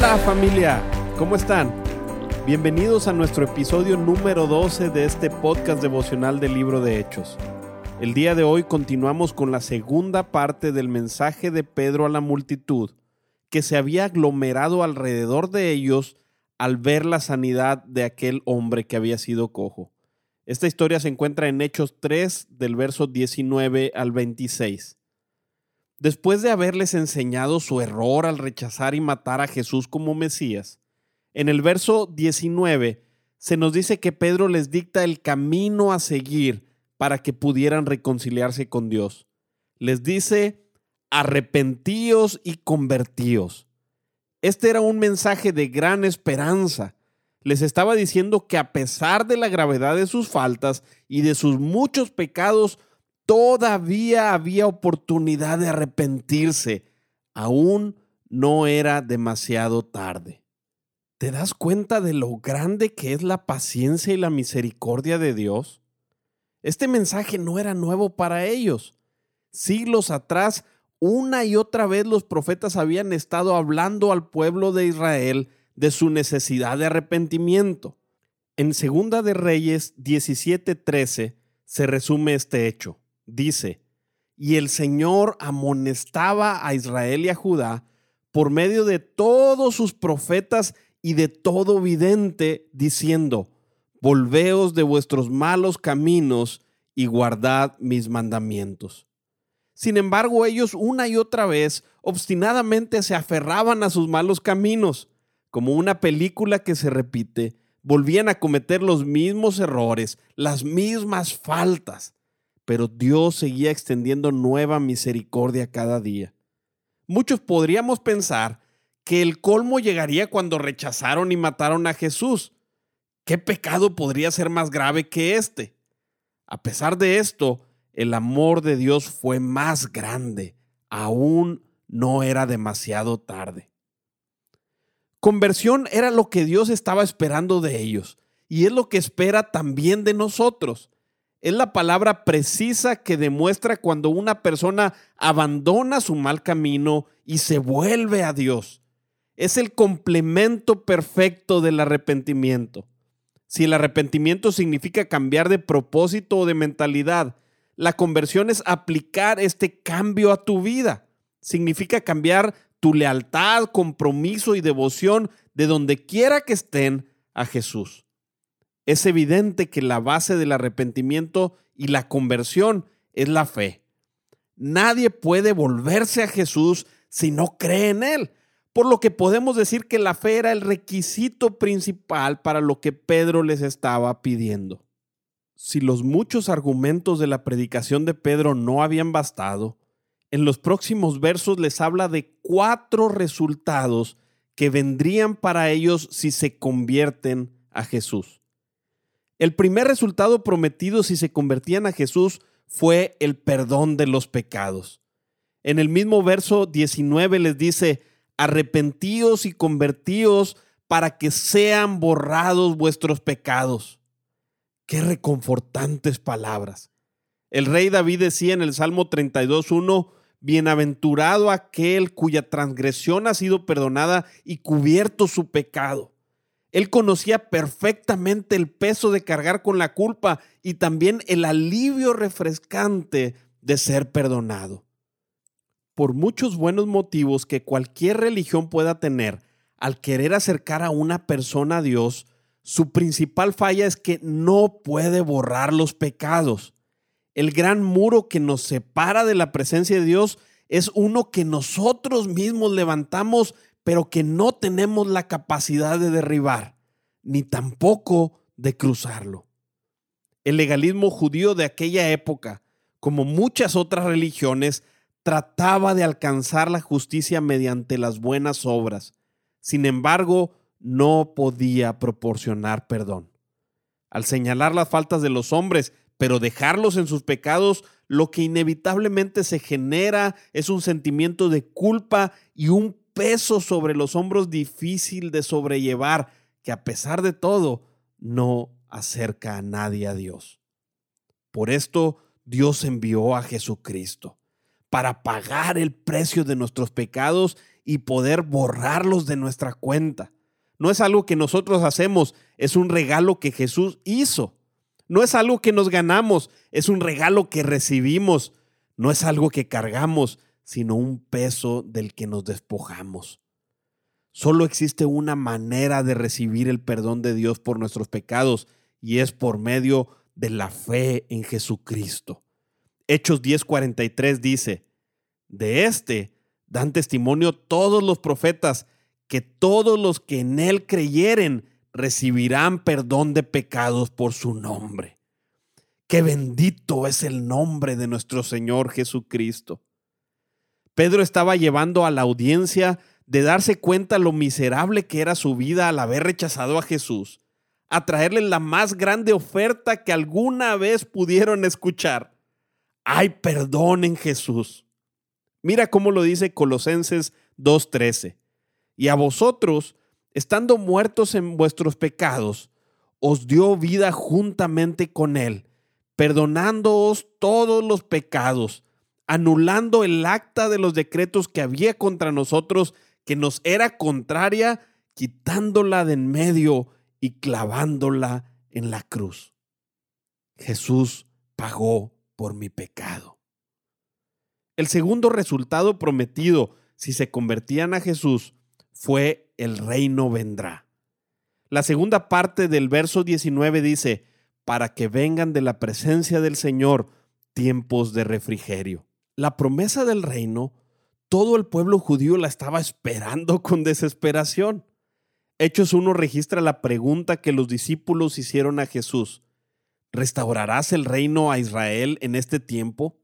Hola familia, ¿cómo están? Bienvenidos a nuestro episodio número 12 de este podcast devocional del libro de Hechos. El día de hoy continuamos con la segunda parte del mensaje de Pedro a la multitud que se había aglomerado alrededor de ellos al ver la sanidad de aquel hombre que había sido cojo. Esta historia se encuentra en Hechos 3 del verso 19 al 26. Después de haberles enseñado su error al rechazar y matar a Jesús como Mesías, en el verso 19 se nos dice que Pedro les dicta el camino a seguir para que pudieran reconciliarse con Dios. Les dice, arrepentíos y convertíos. Este era un mensaje de gran esperanza. Les estaba diciendo que a pesar de la gravedad de sus faltas y de sus muchos pecados, todavía había oportunidad de arrepentirse. Aún no era demasiado tarde. ¿Te das cuenta de lo grande que es la paciencia y la misericordia de Dios? Este mensaje no era nuevo para ellos. Siglos atrás, una y otra vez los profetas habían estado hablando al pueblo de Israel de su necesidad de arrepentimiento. En Segunda de Reyes 17:13 se resume este hecho dice, y el Señor amonestaba a Israel y a Judá por medio de todos sus profetas y de todo vidente, diciendo, volveos de vuestros malos caminos y guardad mis mandamientos. Sin embargo, ellos una y otra vez obstinadamente se aferraban a sus malos caminos. Como una película que se repite, volvían a cometer los mismos errores, las mismas faltas pero Dios seguía extendiendo nueva misericordia cada día. Muchos podríamos pensar que el colmo llegaría cuando rechazaron y mataron a Jesús. ¿Qué pecado podría ser más grave que este? A pesar de esto, el amor de Dios fue más grande. Aún no era demasiado tarde. Conversión era lo que Dios estaba esperando de ellos y es lo que espera también de nosotros. Es la palabra precisa que demuestra cuando una persona abandona su mal camino y se vuelve a Dios. Es el complemento perfecto del arrepentimiento. Si el arrepentimiento significa cambiar de propósito o de mentalidad, la conversión es aplicar este cambio a tu vida. Significa cambiar tu lealtad, compromiso y devoción de donde quiera que estén a Jesús es evidente que la base del arrepentimiento y la conversión es la fe. Nadie puede volverse a Jesús si no cree en Él, por lo que podemos decir que la fe era el requisito principal para lo que Pedro les estaba pidiendo. Si los muchos argumentos de la predicación de Pedro no habían bastado, en los próximos versos les habla de cuatro resultados que vendrían para ellos si se convierten a Jesús. El primer resultado prometido si se convertían a Jesús fue el perdón de los pecados. En el mismo verso 19 les dice, arrepentíos y convertíos para que sean borrados vuestros pecados. Qué reconfortantes palabras. El rey David decía en el Salmo 32.1, Bienaventurado aquel cuya transgresión ha sido perdonada y cubierto su pecado. Él conocía perfectamente el peso de cargar con la culpa y también el alivio refrescante de ser perdonado. Por muchos buenos motivos que cualquier religión pueda tener al querer acercar a una persona a Dios, su principal falla es que no puede borrar los pecados. El gran muro que nos separa de la presencia de Dios es uno que nosotros mismos levantamos pero que no tenemos la capacidad de derribar, ni tampoco de cruzarlo. El legalismo judío de aquella época, como muchas otras religiones, trataba de alcanzar la justicia mediante las buenas obras. Sin embargo, no podía proporcionar perdón. Al señalar las faltas de los hombres, pero dejarlos en sus pecados, lo que inevitablemente se genera es un sentimiento de culpa y un peso sobre los hombros difícil de sobrellevar, que a pesar de todo no acerca a nadie a Dios. Por esto Dios envió a Jesucristo, para pagar el precio de nuestros pecados y poder borrarlos de nuestra cuenta. No es algo que nosotros hacemos, es un regalo que Jesús hizo. No es algo que nos ganamos, es un regalo que recibimos. No es algo que cargamos, sino un peso del que nos despojamos. Solo existe una manera de recibir el perdón de Dios por nuestros pecados y es por medio de la fe en Jesucristo. Hechos 10:43 dice, de este dan testimonio todos los profetas que todos los que en él creyeren recibirán perdón de pecados por su nombre. Qué bendito es el nombre de nuestro Señor Jesucristo. Pedro estaba llevando a la audiencia de darse cuenta lo miserable que era su vida al haber rechazado a Jesús, a traerle la más grande oferta que alguna vez pudieron escuchar. Hay perdón en Jesús. Mira cómo lo dice Colosenses 2.13 y a vosotros, estando muertos en vuestros pecados, os dio vida juntamente con Él, perdonándoos todos los pecados, anulando el acta de los decretos que había contra nosotros, que nos era contraria, quitándola de en medio y clavándola en la cruz. Jesús pagó por mi pecado. El segundo resultado prometido, si se convertían a Jesús, fue el reino vendrá. La segunda parte del verso 19 dice, para que vengan de la presencia del Señor tiempos de refrigerio. La promesa del reino, todo el pueblo judío la estaba esperando con desesperación. Hechos 1 registra la pregunta que los discípulos hicieron a Jesús. ¿Restaurarás el reino a Israel en este tiempo?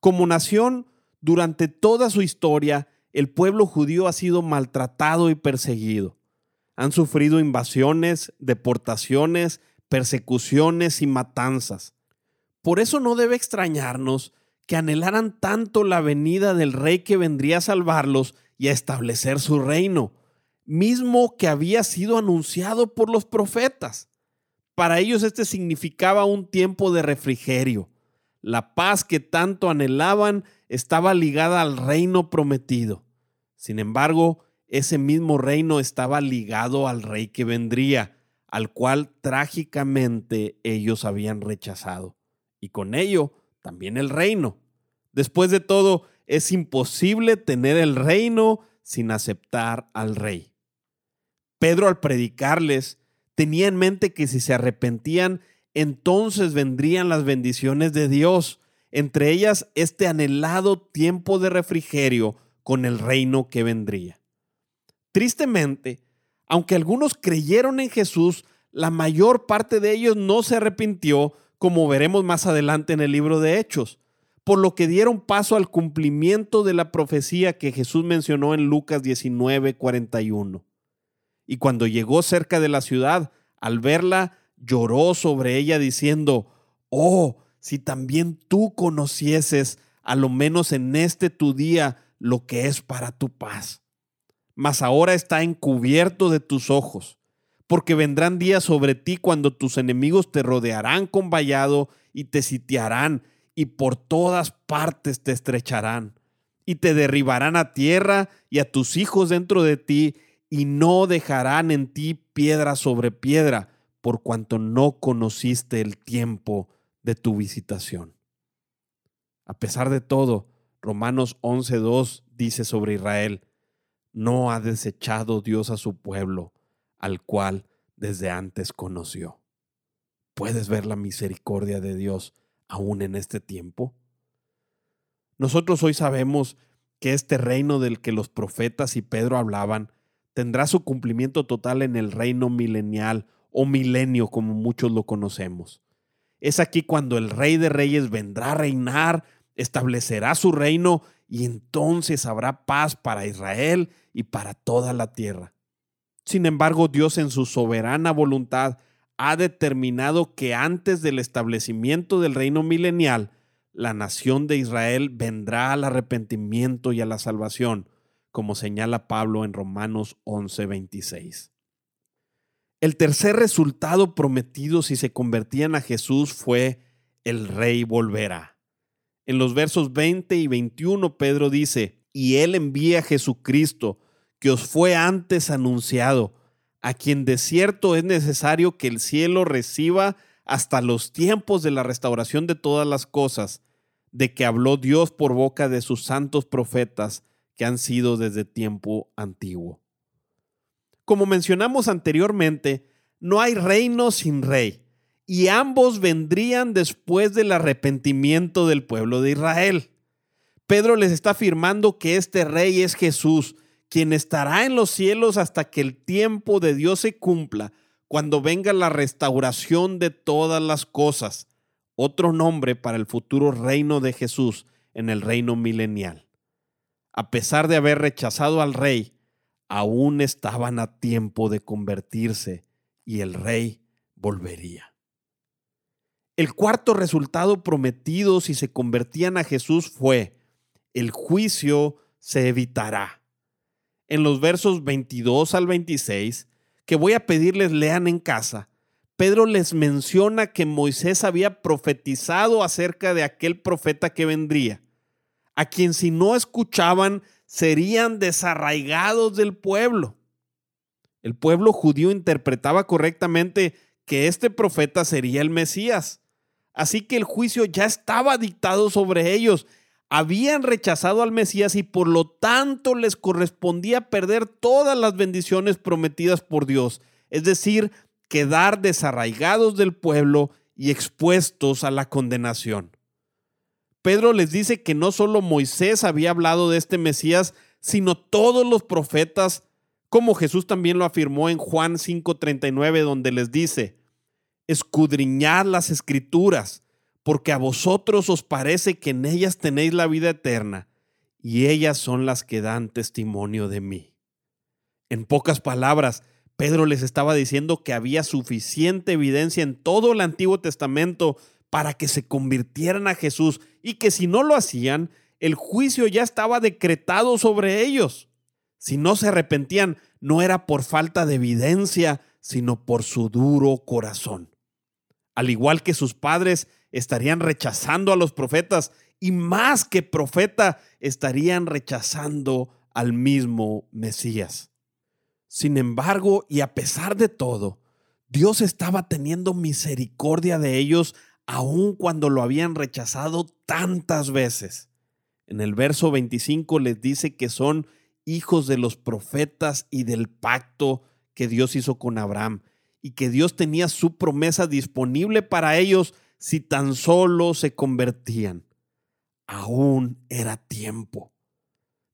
Como nación, durante toda su historia, el pueblo judío ha sido maltratado y perseguido. Han sufrido invasiones, deportaciones, persecuciones y matanzas. Por eso no debe extrañarnos que anhelaran tanto la venida del rey que vendría a salvarlos y a establecer su reino, mismo que había sido anunciado por los profetas. Para ellos este significaba un tiempo de refrigerio. La paz que tanto anhelaban estaba ligada al reino prometido. Sin embargo, ese mismo reino estaba ligado al rey que vendría, al cual trágicamente ellos habían rechazado. Y con ello, también el reino. Después de todo, es imposible tener el reino sin aceptar al rey. Pedro al predicarles tenía en mente que si se arrepentían, entonces vendrían las bendiciones de Dios entre ellas este anhelado tiempo de refrigerio con el reino que vendría. Tristemente, aunque algunos creyeron en Jesús, la mayor parte de ellos no se arrepintió, como veremos más adelante en el libro de Hechos, por lo que dieron paso al cumplimiento de la profecía que Jesús mencionó en Lucas 19, 41. Y cuando llegó cerca de la ciudad, al verla, lloró sobre ella diciendo, Oh, si también tú conocieses, a lo menos en este tu día, lo que es para tu paz. Mas ahora está encubierto de tus ojos, porque vendrán días sobre ti cuando tus enemigos te rodearán con vallado y te sitiarán y por todas partes te estrecharán y te derribarán a tierra y a tus hijos dentro de ti y no dejarán en ti piedra sobre piedra, por cuanto no conociste el tiempo de tu visitación. A pesar de todo, Romanos 11.2 dice sobre Israel, no ha desechado Dios a su pueblo, al cual desde antes conoció. ¿Puedes ver la misericordia de Dios aún en este tiempo? Nosotros hoy sabemos que este reino del que los profetas y Pedro hablaban tendrá su cumplimiento total en el reino milenial o milenio como muchos lo conocemos. Es aquí cuando el Rey de Reyes vendrá a reinar, establecerá su reino y entonces habrá paz para Israel y para toda la tierra. Sin embargo, Dios en su soberana voluntad ha determinado que antes del establecimiento del reino milenial, la nación de Israel vendrá al arrepentimiento y a la salvación, como señala Pablo en Romanos 11:26. El tercer resultado prometido si se convertían a Jesús fue el rey volverá. En los versos 20 y 21 Pedro dice, y él envía a Jesucristo, que os fue antes anunciado, a quien de cierto es necesario que el cielo reciba hasta los tiempos de la restauración de todas las cosas, de que habló Dios por boca de sus santos profetas que han sido desde tiempo antiguo. Como mencionamos anteriormente, no hay reino sin rey, y ambos vendrían después del arrepentimiento del pueblo de Israel. Pedro les está afirmando que este rey es Jesús, quien estará en los cielos hasta que el tiempo de Dios se cumpla, cuando venga la restauración de todas las cosas, otro nombre para el futuro reino de Jesús en el reino milenial. A pesar de haber rechazado al rey, aún estaban a tiempo de convertirse y el rey volvería. El cuarto resultado prometido si se convertían a Jesús fue, el juicio se evitará en los versos 22 al 26, que voy a pedirles lean en casa, Pedro les menciona que Moisés había profetizado acerca de aquel profeta que vendría, a quien si no escuchaban serían desarraigados del pueblo. El pueblo judío interpretaba correctamente que este profeta sería el Mesías. Así que el juicio ya estaba dictado sobre ellos habían rechazado al Mesías y por lo tanto les correspondía perder todas las bendiciones prometidas por Dios, es decir, quedar desarraigados del pueblo y expuestos a la condenación. Pedro les dice que no solo Moisés había hablado de este Mesías, sino todos los profetas, como Jesús también lo afirmó en Juan 5:39, donde les dice, escudriñad las escrituras porque a vosotros os parece que en ellas tenéis la vida eterna, y ellas son las que dan testimonio de mí. En pocas palabras, Pedro les estaba diciendo que había suficiente evidencia en todo el Antiguo Testamento para que se convirtieran a Jesús y que si no lo hacían, el juicio ya estaba decretado sobre ellos. Si no se arrepentían, no era por falta de evidencia, sino por su duro corazón. Al igual que sus padres, estarían rechazando a los profetas y más que profeta, estarían rechazando al mismo Mesías. Sin embargo, y a pesar de todo, Dios estaba teniendo misericordia de ellos aun cuando lo habían rechazado tantas veces. En el verso 25 les dice que son hijos de los profetas y del pacto que Dios hizo con Abraham y que Dios tenía su promesa disponible para ellos si tan solo se convertían. Aún era tiempo.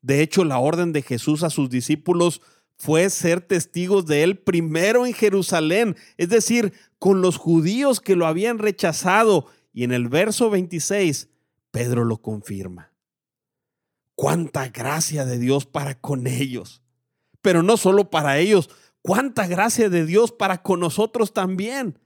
De hecho, la orden de Jesús a sus discípulos fue ser testigos de él primero en Jerusalén, es decir, con los judíos que lo habían rechazado. Y en el verso 26, Pedro lo confirma. Cuánta gracia de Dios para con ellos. Pero no solo para ellos, cuánta gracia de Dios para con nosotros también.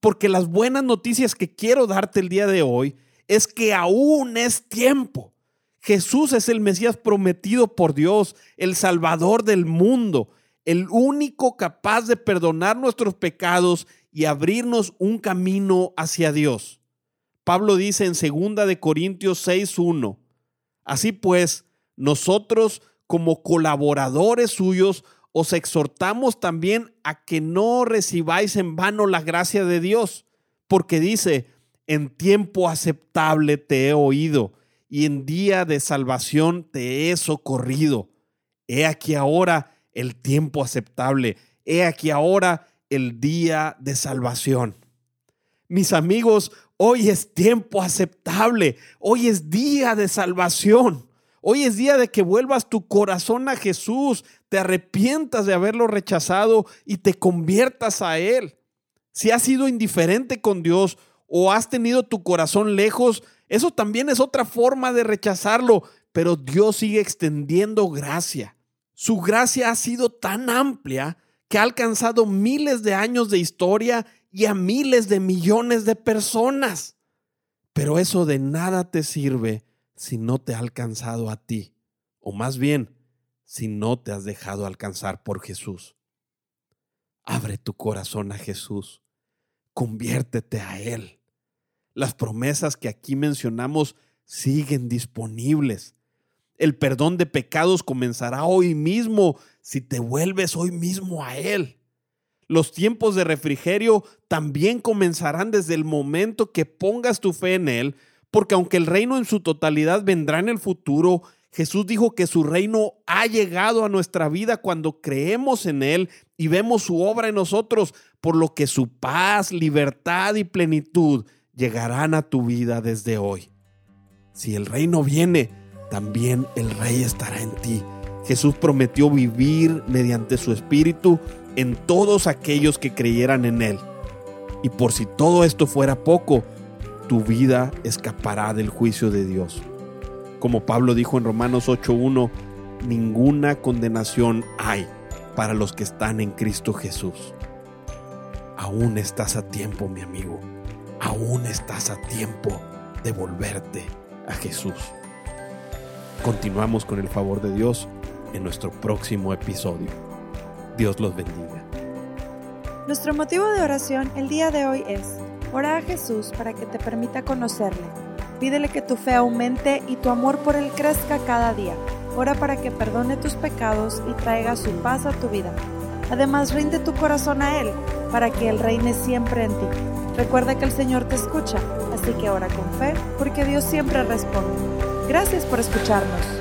Porque las buenas noticias que quiero darte el día de hoy es que aún es tiempo. Jesús es el Mesías prometido por Dios, el Salvador del mundo, el único capaz de perdonar nuestros pecados y abrirnos un camino hacia Dios. Pablo dice en 2 de Corintios 6:1, Así pues, nosotros como colaboradores suyos os exhortamos también a que no recibáis en vano la gracia de Dios, porque dice, en tiempo aceptable te he oído y en día de salvación te he socorrido. He aquí ahora el tiempo aceptable, he aquí ahora el día de salvación. Mis amigos, hoy es tiempo aceptable, hoy es día de salvación. Hoy es día de que vuelvas tu corazón a Jesús, te arrepientas de haberlo rechazado y te conviertas a Él. Si has sido indiferente con Dios o has tenido tu corazón lejos, eso también es otra forma de rechazarlo, pero Dios sigue extendiendo gracia. Su gracia ha sido tan amplia que ha alcanzado miles de años de historia y a miles de millones de personas. Pero eso de nada te sirve si no te ha alcanzado a ti, o más bien, si no te has dejado alcanzar por Jesús. Abre tu corazón a Jesús, conviértete a Él. Las promesas que aquí mencionamos siguen disponibles. El perdón de pecados comenzará hoy mismo si te vuelves hoy mismo a Él. Los tiempos de refrigerio también comenzarán desde el momento que pongas tu fe en Él, porque aunque el reino en su totalidad vendrá en el futuro, Jesús dijo que su reino ha llegado a nuestra vida cuando creemos en Él y vemos su obra en nosotros, por lo que su paz, libertad y plenitud llegarán a tu vida desde hoy. Si el reino viene, también el rey estará en ti. Jesús prometió vivir mediante su espíritu en todos aquellos que creyeran en Él. Y por si todo esto fuera poco, tu vida escapará del juicio de Dios. Como Pablo dijo en Romanos 8.1, ninguna condenación hay para los que están en Cristo Jesús. Aún estás a tiempo, mi amigo. Aún estás a tiempo de volverte a Jesús. Continuamos con el favor de Dios en nuestro próximo episodio. Dios los bendiga. Nuestro motivo de oración el día de hoy es ora a Jesús para que te permita conocerle. Pídele que tu fe aumente y tu amor por Él crezca cada día. Ora para que perdone tus pecados y traiga su paz a tu vida. Además, rinde tu corazón a Él para que Él reine siempre en ti. Recuerda que el Señor te escucha, así que ora con fe, porque Dios siempre responde. Gracias por escucharnos.